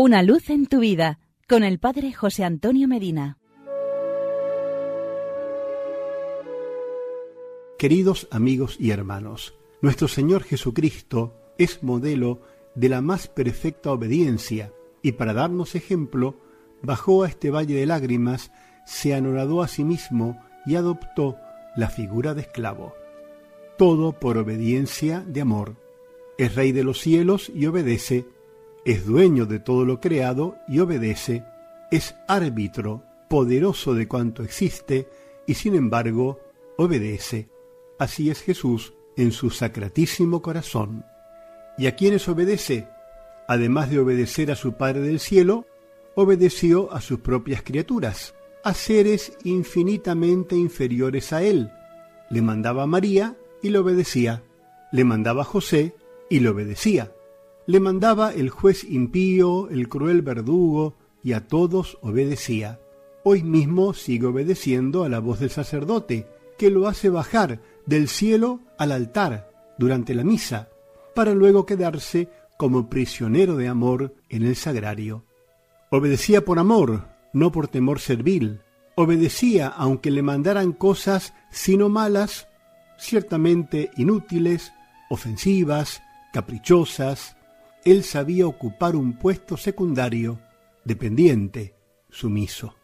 Una luz en tu vida con el Padre José Antonio Medina. Queridos amigos y hermanos, nuestro Señor Jesucristo es modelo de la más perfecta obediencia y para darnos ejemplo, bajó a este valle de lágrimas, se anoradó a sí mismo y adoptó la figura de esclavo. Todo por obediencia de amor. Es rey de los cielos y obedece es dueño de todo lo creado y obedece, es árbitro poderoso de cuanto existe y sin embargo obedece. Así es Jesús en su sacratísimo corazón. ¿Y a quienes obedece? Además de obedecer a su Padre del cielo, obedeció a sus propias criaturas, a seres infinitamente inferiores a él. Le mandaba María y le obedecía. Le mandaba José y le obedecía le mandaba el juez impío, el cruel verdugo, y a todos obedecía. Hoy mismo sigue obedeciendo a la voz del sacerdote, que lo hace bajar del cielo al altar durante la misa, para luego quedarse como prisionero de amor en el sagrario. Obedecía por amor, no por temor servil. Obedecía aunque le mandaran cosas sino malas, ciertamente inútiles, ofensivas, caprichosas, él sabía ocupar un puesto secundario, dependiente, sumiso.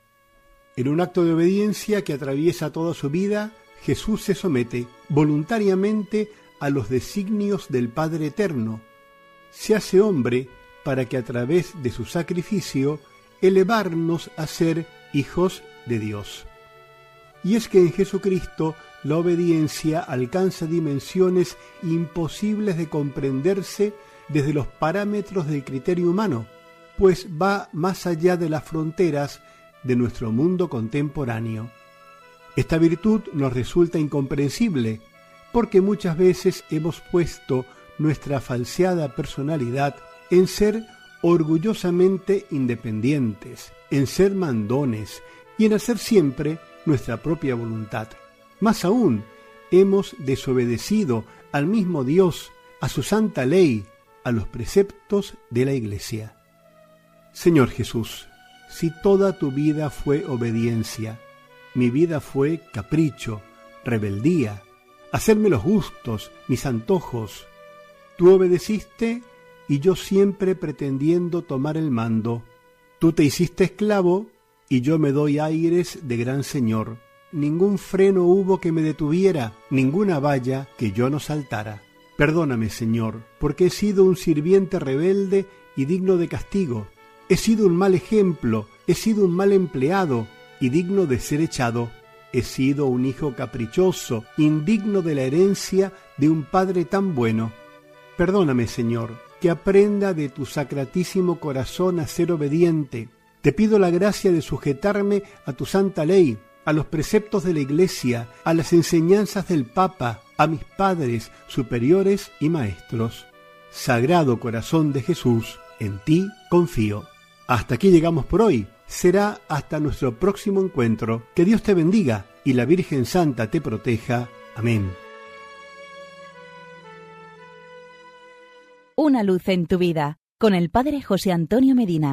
En un acto de obediencia que atraviesa toda su vida, Jesús se somete voluntariamente a los designios del Padre Eterno. Se hace hombre para que a través de su sacrificio elevarnos a ser hijos de Dios. Y es que en Jesucristo la obediencia alcanza dimensiones imposibles de comprenderse desde los parámetros del criterio humano, pues va más allá de las fronteras de nuestro mundo contemporáneo. Esta virtud nos resulta incomprensible porque muchas veces hemos puesto nuestra falseada personalidad en ser orgullosamente independientes, en ser mandones y en hacer siempre nuestra propia voluntad. Más aún, hemos desobedecido al mismo Dios, a su santa ley, a los preceptos de la Iglesia. Señor Jesús, si toda tu vida fue obediencia, mi vida fue capricho, rebeldía, hacerme los gustos, mis antojos, tú obedeciste y yo siempre pretendiendo tomar el mando. Tú te hiciste esclavo y yo me doy aires de gran Señor. Ningún freno hubo que me detuviera, ninguna valla que yo no saltara. Perdóname, Señor, porque he sido un sirviente rebelde y digno de castigo. He sido un mal ejemplo, he sido un mal empleado y digno de ser echado. He sido un hijo caprichoso, indigno de la herencia de un padre tan bueno. Perdóname, Señor, que aprenda de tu sacratísimo corazón a ser obediente. Te pido la gracia de sujetarme a tu santa ley, a los preceptos de la Iglesia, a las enseñanzas del Papa, a mis padres, superiores y maestros. Sagrado corazón de Jesús, en ti confío. Hasta aquí llegamos por hoy. Será hasta nuestro próximo encuentro. Que Dios te bendiga y la Virgen Santa te proteja. Amén. Una luz en tu vida con el Padre José Antonio Medina.